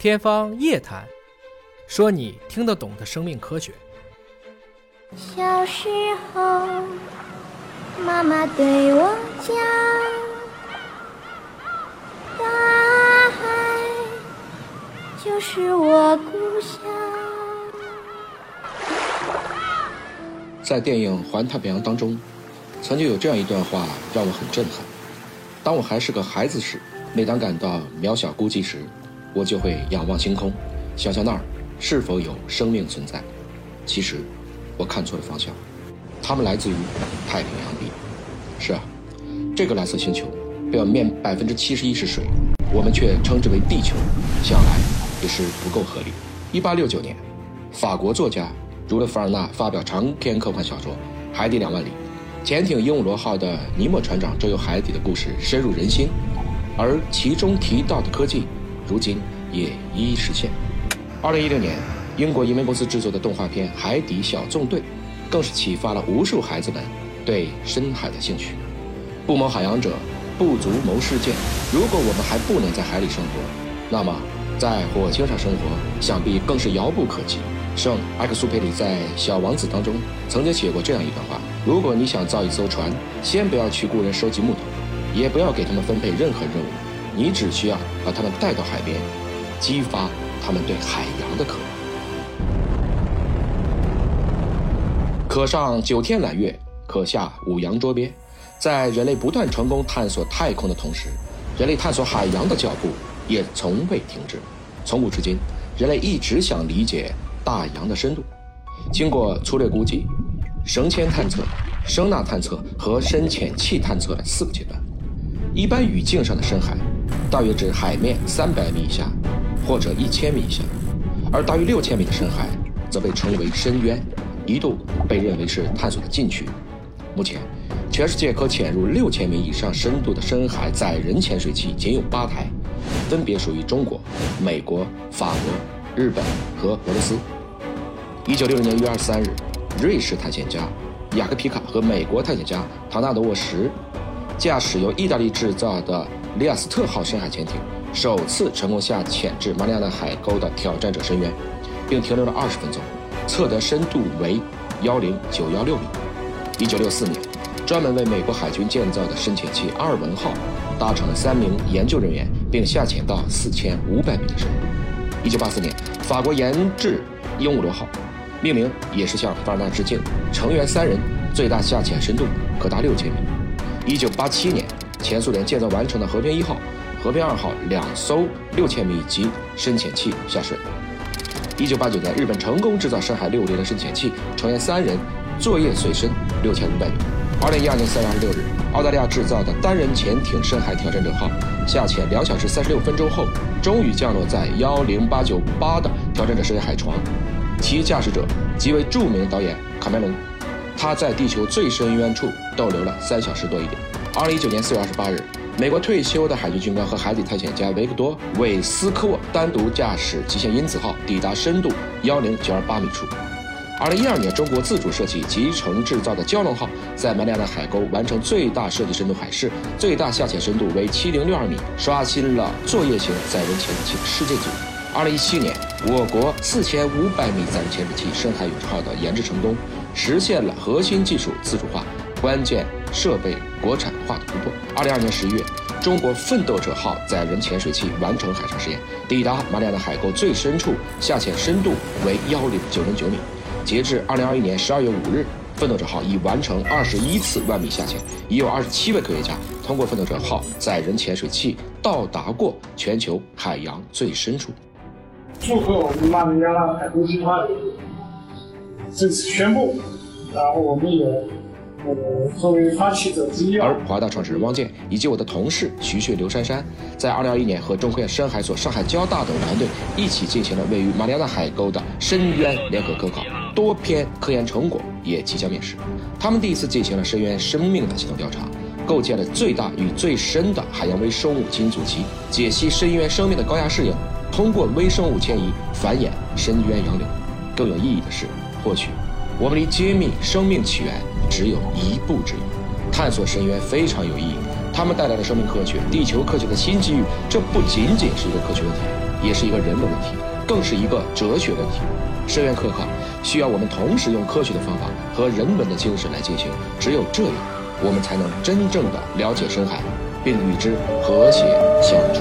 天方夜谭，说你听得懂的生命科学。小时候，妈妈对我讲，大海就是我故乡。在电影《环太平洋》当中，曾经有这样一段话让我很震撼。当我还是个孩子时，每当感到渺小孤寂时，我就会仰望星空，想象那儿是否有生命存在。其实，我看错了方向，它们来自于太平洋底。是啊，这个蓝色星球表面百分之七十一是水，我们却称之为地球，想来也是不够合理。一八六九年，法国作家儒勒·凡尔纳发表长篇科幻小说《海底两万里》。潜艇鹦鹉螺号的尼莫船长周游海底的故事深入人心，而其中提到的科技，如今也一一实现。二零一六年，英国移民公司制作的动画片《海底小纵队》，更是启发了无数孩子们对深海的兴趣。不谋海洋者，不足谋世界。如果我们还不能在海里生活，那么在火星上生活，想必更是遥不可及。圣埃克苏佩里在《小王子》当中曾经写过这样一段话。如果你想造一艘船，先不要去雇人收集木头，也不要给他们分配任何任务，你只需要把他们带到海边，激发他们对海洋的渴望。可上九天揽月，可下五洋捉鳖。在人类不断成功探索太空的同时，人类探索海洋的脚步也从未停止。从古至今，人类一直想理解大洋的深度。经过粗略估计。绳铅探测、声呐探测和深潜器探测四个阶段。一般语境上的深海，大约指海面三百米以下，或者一千米以下；而大于六千米的深海，则被称为深渊，一度被认为是探索的禁区。目前，全世界可潜入六千米以上深度的深海载人潜水器仅有八台，分别属于中国、美国、法国、日本和俄罗斯。一九六零年一月二十三日。瑞士探险家雅克皮卡和美国探险家唐纳德沃什驾驶由意大利制造的利亚斯特号深海潜艇，首次成功下潜至马里亚纳海沟的挑战者深渊，并停留了二十分钟，测得深度为幺零九幺六米。一九六四年，专门为美国海军建造的深潜器阿尔文号搭乘了三名研究人员，并下潜到四千五百米的深度。一九八四年，法国研制鹦鹉螺号。命名也是向凡尔纳致敬，成员三人，最大下潜深度可达六千米。一九八七年，前苏联建造完成的和平一号、和平二号两艘六千米级深潜器下水。一九八九年，日本成功制造深海六零的深潜器，成员三人，作业水深六千五百米。二零一二年三月二十六日，澳大利亚制造的单人潜艇深海挑战者号下潜两小时三十六分钟后，终于降落在幺零八九八的挑战者深海床。其驾驶者即为著名导演卡梅隆，他在地球最深渊处逗留了三小时多一点。二零一九年四月二十八日，美国退休的海军军官和海底探险家维克多·韦斯科沃单独驾驶极限因子号抵达深度幺零九二八米处。二零一二年，中国自主设计、集成制造的蛟龙号在马里亚纳海沟完成最大设计深度海试，最大下潜深度为七零六二米，刷新了作业型载人潜水器世界纪录。二零一七年，我国四千五百米载人潜水器“深海勇士号”的研制成功，实现了核心技术自主化、关键设备国产化的突破。二零二年十一月，中国“奋斗者号”载人潜水器完成海上试验，抵达马里亚纳海沟最深处，下潜深度为幺零九零九米。截至二零二一年十二月五日，“奋斗者号”已完成二十一次万米下潜，已有二十七位科学家通过“奋斗者号”载人潜水器到达过全球海洋最深处。祝贺我们马里亚纳海沟计划的正式宣布，然后我们也呃作为发起者之一。而华大创始人汪建以及我的同事徐旭、刘珊珊，在二零二一年和中科院深海所、上海交大等团队一起进行了位于马里亚纳海沟的深渊联合科考，多篇科研成果也即将面世。他们第一次进行了深渊生命的系统调查，构建了最大与最深的海洋微生物基因组集，解析深渊生命的高压适应。通过微生物迁移繁衍深渊洋流，更有意义的是，获取我们离揭秘生命起源只有一步之遥。探索深渊非常有意义，他们带来了生命科学、地球科学的新机遇。这不仅仅是一个科学问题，也是一个人文问题，更是一个哲学问题。深渊科考需要我们同时用科学的方法和人文的精神来进行，只有这样，我们才能真正的了解深海，并与之和谐相处。